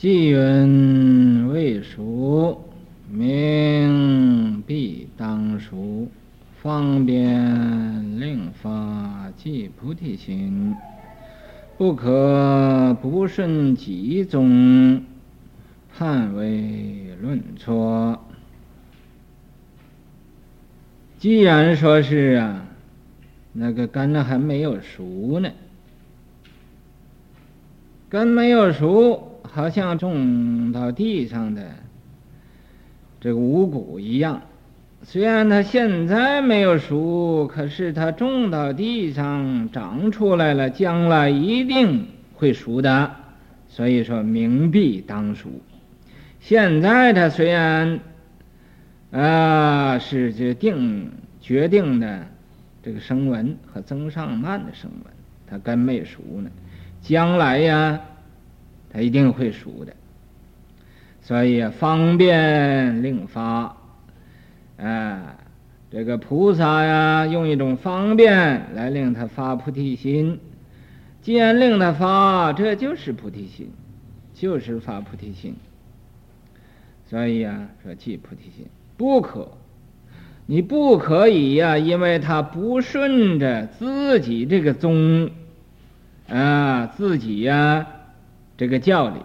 既云未熟，名必当熟。方便令发即菩提心，不可不顺己宗，判为论错。既然说是啊，那个根还没有熟呢，根没有熟。好像种到地上的这个五谷一样，虽然它现在没有熟，可是它种到地上长出来了，将来一定会熟的。所以说，名必当熟。现在它虽然啊是决定决定的这个声闻和增上慢的声闻，它根没熟呢，将来呀。他一定会熟的，所以方便令发，啊，这个菩萨呀，用一种方便来令他发菩提心。既然令他发，这就是菩提心，就是发菩提心。所以呀，说即菩提心不可，你不可以呀，因为他不顺着自己这个宗，啊，自己呀。这个教理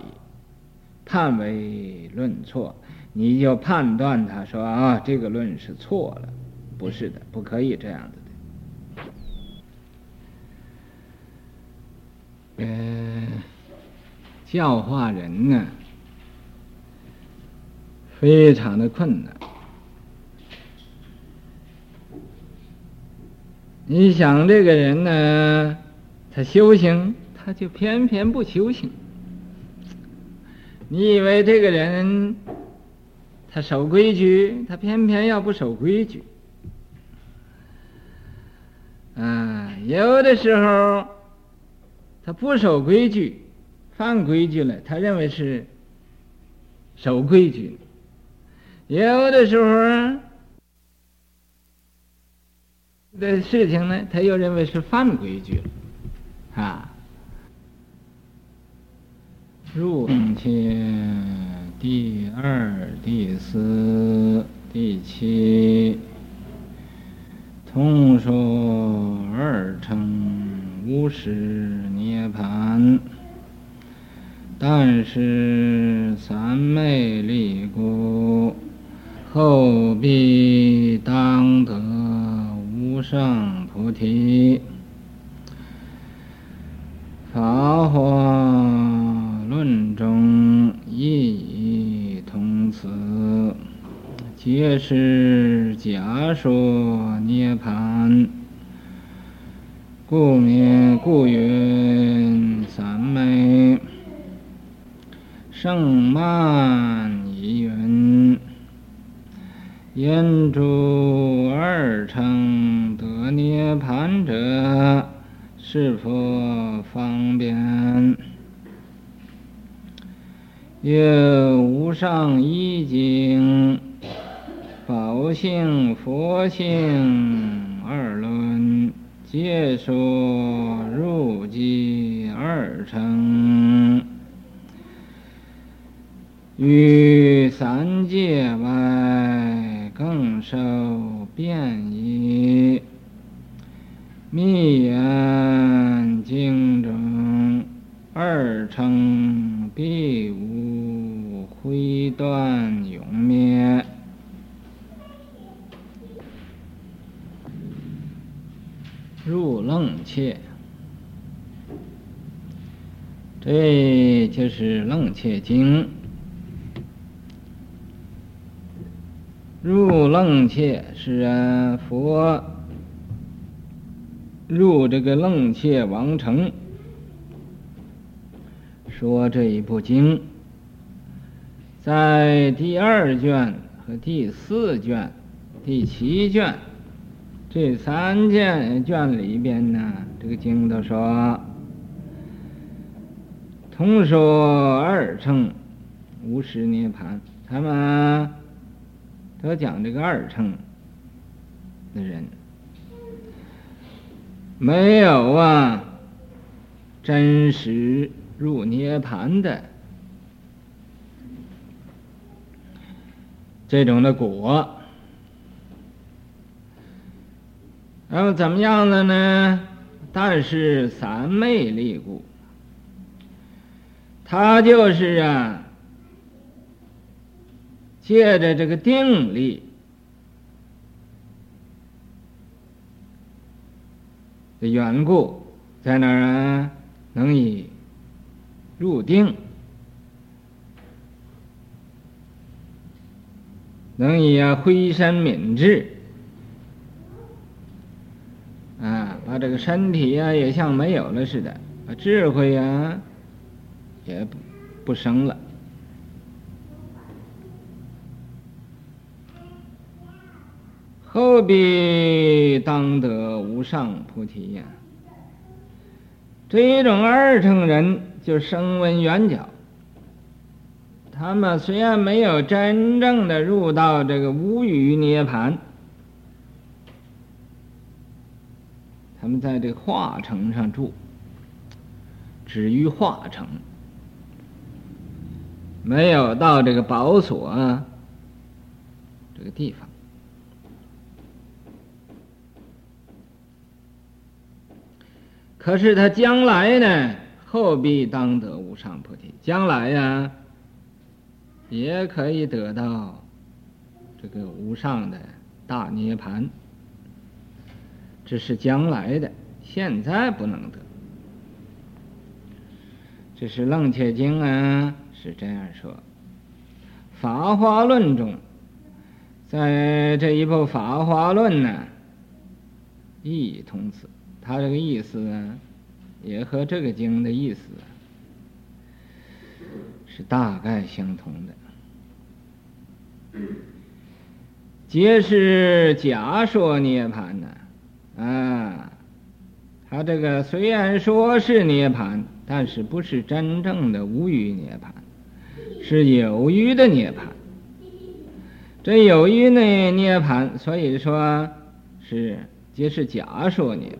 判为论错，你就判断他说啊，这个论是错了，不是的，不可以这样子的。呃，教化人呢，非常的困难。你想这个人呢，他修行，他就偏偏不修行。你以为这个人他守规矩，他偏偏要不守规矩。啊，有的时候他不守规矩，犯规矩了，他认为是守规矩；有的时候的事情呢，他又认为是犯规矩了，啊。入天第二、第四、第七，通说二乘无始涅槃，但是三昧力故，后必当得无上菩提。法华。论中亦以同词，皆是假说涅槃，故名故云三昧。胜鬘亦云：言诸二乘得涅槃者，是佛方便。有无上义经、宝性、佛性二论，皆说入寂二乘，于三界外更受便宜。密言经中二乘必无。灰断永灭，入楞伽，这就是楞伽经。入楞伽是啊，佛入这个楞伽王城，说这一部经。在第二卷和第四卷、第七卷这三卷卷里边呢，这个经都说，同说二乘，无实涅槃。他们，都讲这个二乘的人，没有啊，真实入涅槃的这种的果。那么怎么样的呢？但是三昧力故，他就是啊，借着这个定力的缘故，在那儿啊，能以入定，能以啊挥身泯智。这个身体呀、也像没有了似的，智慧呀、也不不生了。后必当得无上菩提呀。这一种二乘人就声闻缘觉，他们虽然没有真正的入到这个无余涅槃。他们在这个化城上住，止于化城，没有到这个宝所啊这个地方。可是他将来呢，后必当得无上菩提，将来呀，也可以得到这个无上的大涅槃。这是将来的，现在不能得。这是《楞伽经》啊，是这样说。《法华论》中，在这一部《法华论》呢，异同此，他这个意思啊，也和这个经的意思是大概相同的。皆是假说涅槃呢。啊他这个虽然说是涅槃，但是不是真正的无余涅槃，是有余的涅槃。这有余的涅槃，所以说是皆是假说涅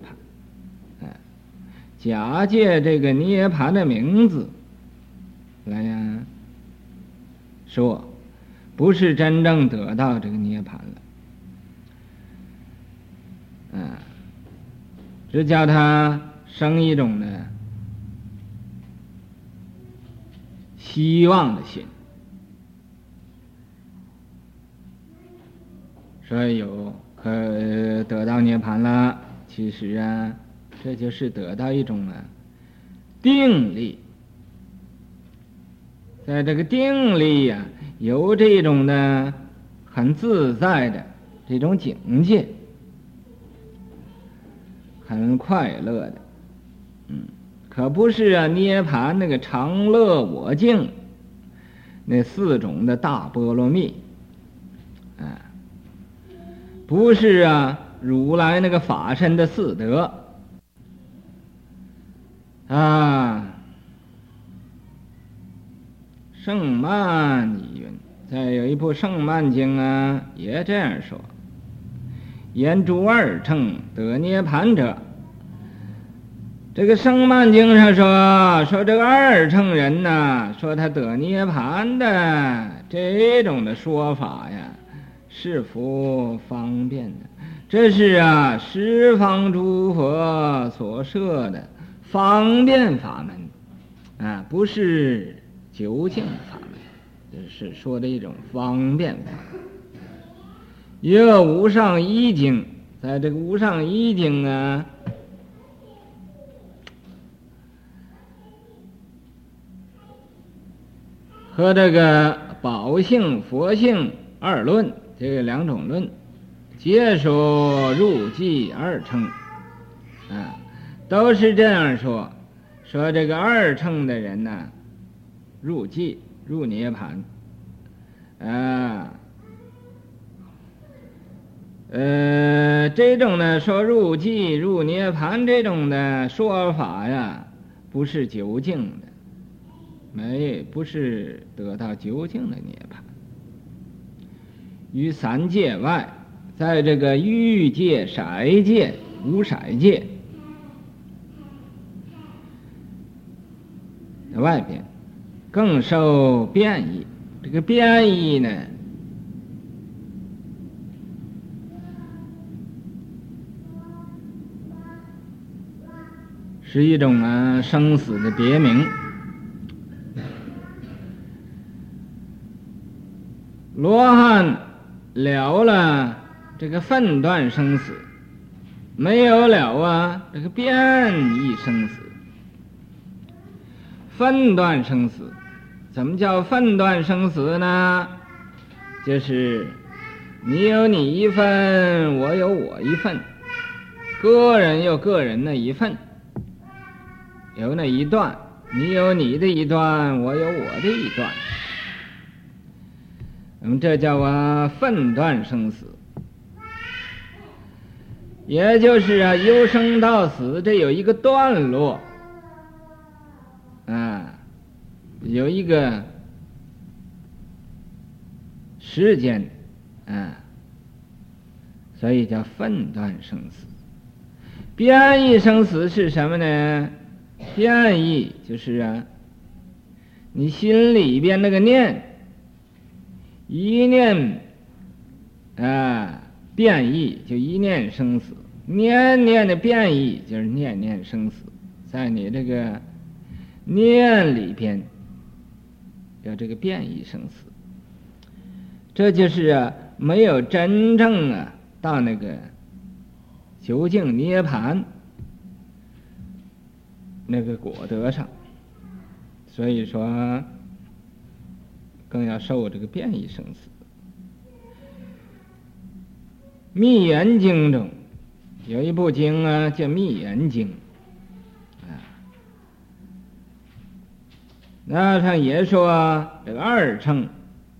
槃，啊，假借这个涅槃的名字来呀说，不是真正得到这个涅槃了。嗯，只叫他生一种呢希望的心，说有可得到涅槃了。其实啊，这就是得到一种啊定力，在这个定力呀、啊，有这种的很自在的这种境界。很快乐的，嗯，可不是啊！涅槃那个常乐我净，那四种的大波罗蜜，啊，不是啊！如来那个法身的四德，啊，胜鬘已云，再有一部《胜曼经》啊，也这样说。言诸二乘得涅槃者，这个《生曼经》上说说这个二乘人呐，说他得涅槃的这种的说法呀，是福方便的。这是啊，十方诸佛所设的方便法门。啊，不是究竟法门，这是说的一种方便法。一个无上一经，在这个无上一经呢，和这个宝性、佛性二论，这个两种论，皆说入寂二乘，啊，都是这样说，说这个二乘的人呢，入寂入涅槃，啊。呃，这种呢，说入寂入涅槃这种的说法呀，不是究竟的，没不是得到究竟的涅槃。于三界外，在这个欲界、色界、无色界在外边，更受变异。这个变异呢，是一种啊生死的别名。罗汉了了这个分段生死，没有了啊这个变异生死。分段生死，怎么叫分段生死呢？就是你有你一份，我有我一份，个人有个人的一份，有那一段，你有你的一段，我有我的一段。那么这叫啊分段生死，也就是啊由生到死，这有一个段落。啊，有一个时间，啊，所以叫分段生死。变异生死是什么呢？变异就是啊，你心里边那个念，一念啊变异就一念生死，念念的变异就是念念生死，在你这个。念里边有这个变异生死，这就是啊，没有真正啊到那个究竟涅槃。那个果德上，所以说更要受这个变异生死。密严经中有一部经啊，叫密严经。啊那他也说这个二乘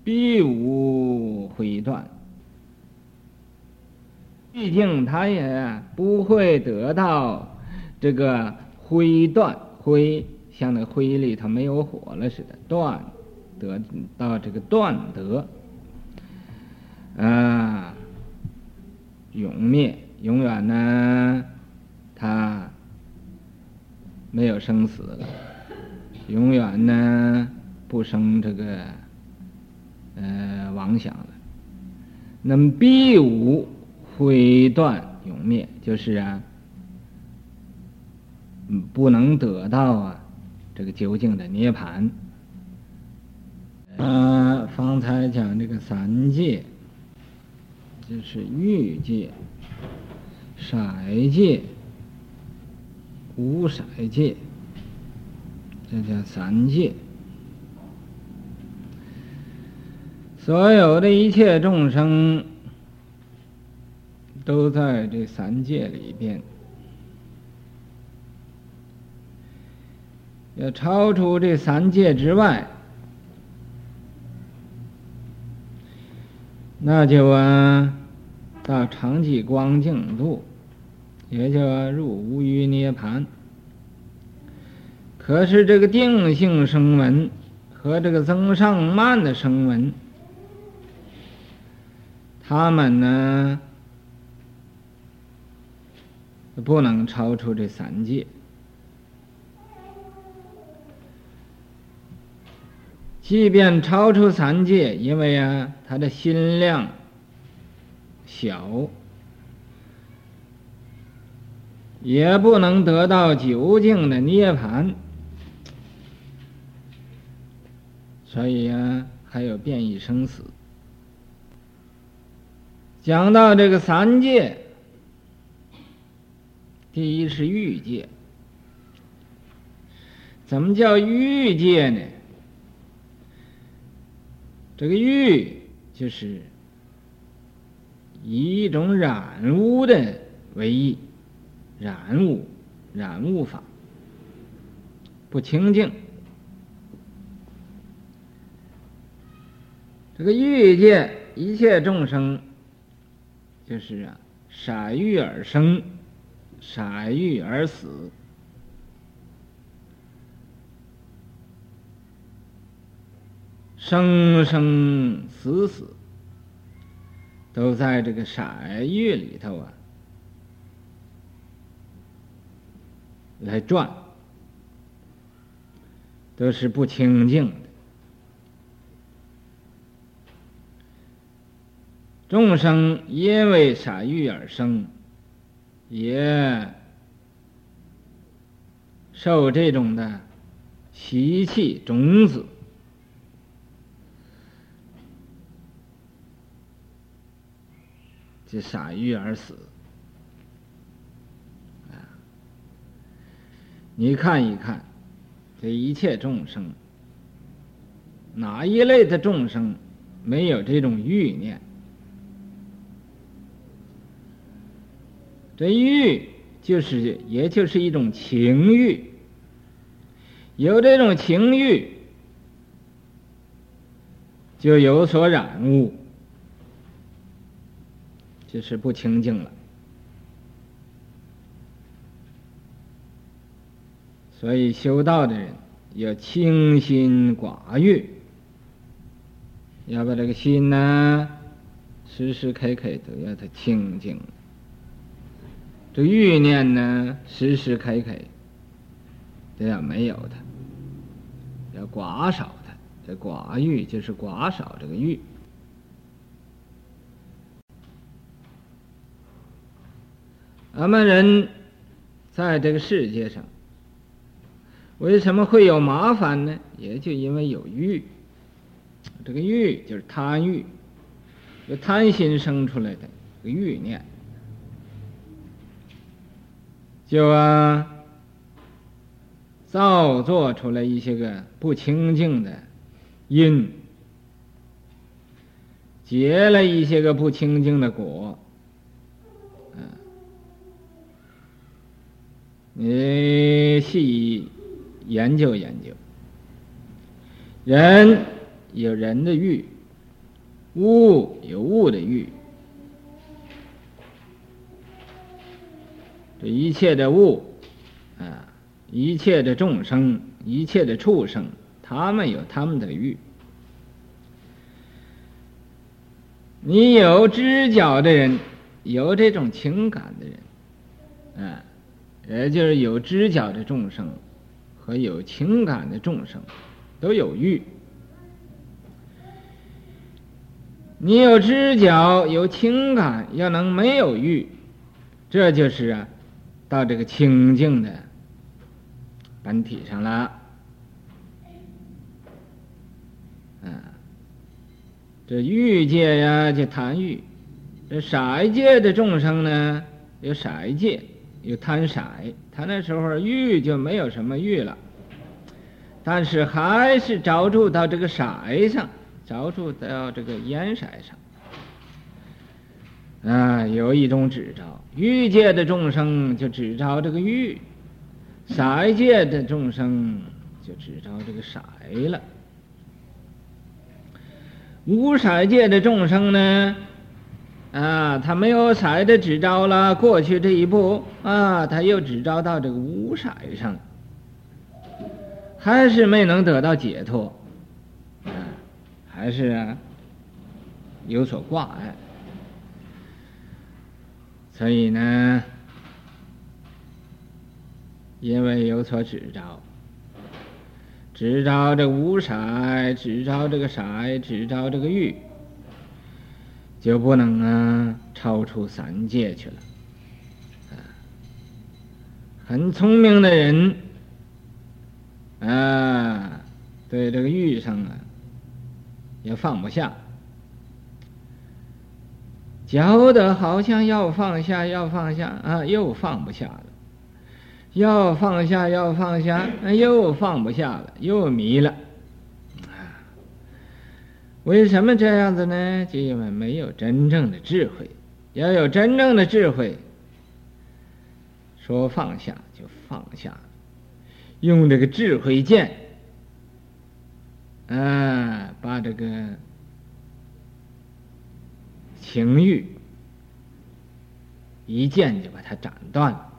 必无毁断，毕竟他也不会得到这个灰断，灰像那灰里头没有火了似的断，得到这个断得啊，永灭永远呢，他没有生死了。永远呢不生这个呃妄想了，那么必无会断永灭，就是啊，嗯，不能得到啊这个究竟的涅槃。呃，方才讲这个三界，就是欲界、色界、无色界。这叫三界，所有的一切众生都在这三界里边。要超出这三界之外，那就啊，到常寂光净度，也就入无余涅盘。可是这个定性声闻和这个增上慢的声闻，他们呢，不能超出这三界。即便超出三界，因为啊，他的心量小，也不能得到究竟的涅槃。所以啊，还有变异生死。讲到这个三界，第一是欲界。怎么叫欲界呢？这个欲就是以一种染污的为义，染污、染污法，不清净。这个欲界一切众生，就是啊，色欲而生，色欲而死，生生死死，都在这个色欲里头啊，来转，都是不清净的。众生因为色欲而生，也受这种的习气种子，就傻欲而死。你看一看，这一切众生，哪一类的众生没有这种欲念？这欲就是，也就是一种情欲。有这种情欲，就有所染污，就是不清净了。所以修道的人要清心寡欲，要把这个心呢，时时刻刻都要它清净。这欲念呢，时时刻刻都要没有它，要寡少它。这寡欲就是寡少这个欲。咱们人在这个世界上。为什么会有麻烦呢？也就因为有欲，这个欲就是贪欲，这贪心生出来的个欲念，就啊造作出来一些个不清净的因，结了一些个不清净的果，你细。研究研究，人有人的欲，物有物的欲，这一切的物啊，一切的众生，一切的畜生，他们有他们的欲。你有知觉的人，有这种情感的人，啊，也就是有知觉的众生。和有情感的众生都有欲，你有知觉有情感，要能没有欲，这就是啊，到这个清净的本体上了。嗯，这欲界呀，就贪欲；这色界的众生呢，有色界。有贪色，他那时候欲就没有什么欲了，但是还是着住到这个色上，着住到这个颜色上。啊，有一种执着，欲界的众生就执着这个欲，色界的众生就执着这个色了。无色界的众生呢？啊，他没有色的执着了，过去这一步啊，他又只招到这个无色上，还是没能得到解脱，啊，还是啊有所挂碍，所以呢，因为有所执着，执着这五色，执着这个色，执着这个欲。就不能啊超出三界去了，啊，很聪明的人，啊，对这个欲上啊，也放不下，觉得好像要放下，要放下啊，又放不下了，要放下，要放下，又放不下了，又迷了。为什么这样子呢？就因为没有真正的智慧。要有真正的智慧，说放下就放下，用这个智慧剑，啊，把这个情欲一剑就把它斩断了。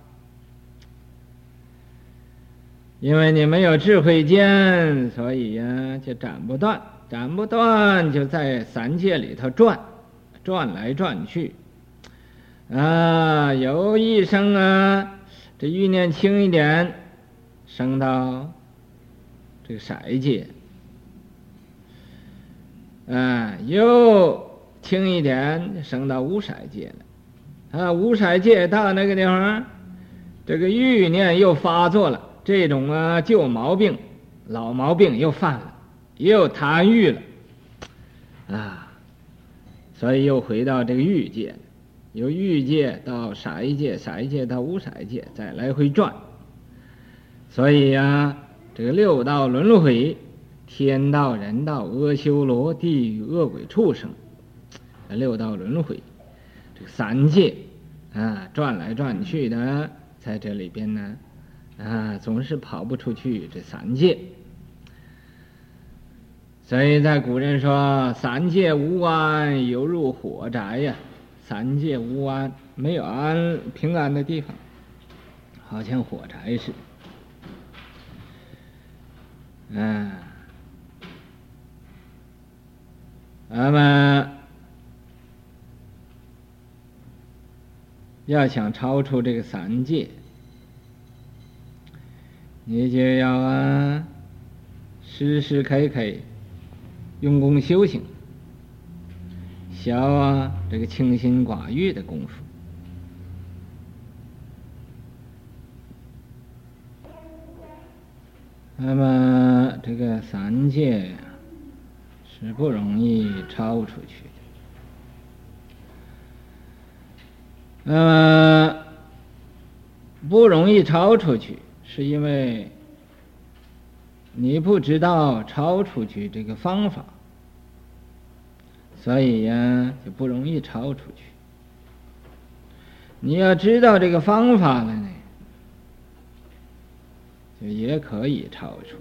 因为你没有智慧剑，所以呀，就斩不断。斩不断，就在三界里头转，转来转去，啊，有一生啊，这欲念轻一点，升到这个色界，啊，又轻一点，升到无色界了，啊，无色界到那个地方，这个欲念又发作了，这种啊旧毛病、老毛病又犯了，又贪欲了，啊，所以又回到这个欲界，由欲界到色界，色界到无色界，再来回转。所以呀、啊，这个六道轮回，天道、人道、阿修罗、地狱、恶鬼、畜生，六道轮回，这个三界啊，转来转去的，在这里边呢，啊，总是跑不出去这三界。所以在古人说：“三界无安，犹如火宅呀。”三界无安，没有安平安的地方，好像火宅似的。嗯，那么要想超出这个三界，你就要啊，时时刻刻用功修行，消啊这个清心寡欲的功夫。那么这个三界，是不容易超出去的。那么不容易超出去，是因为你不知道抄出去这个方法，所以呀就不容易抄出去。你要知道这个方法了呢。就也可以超出。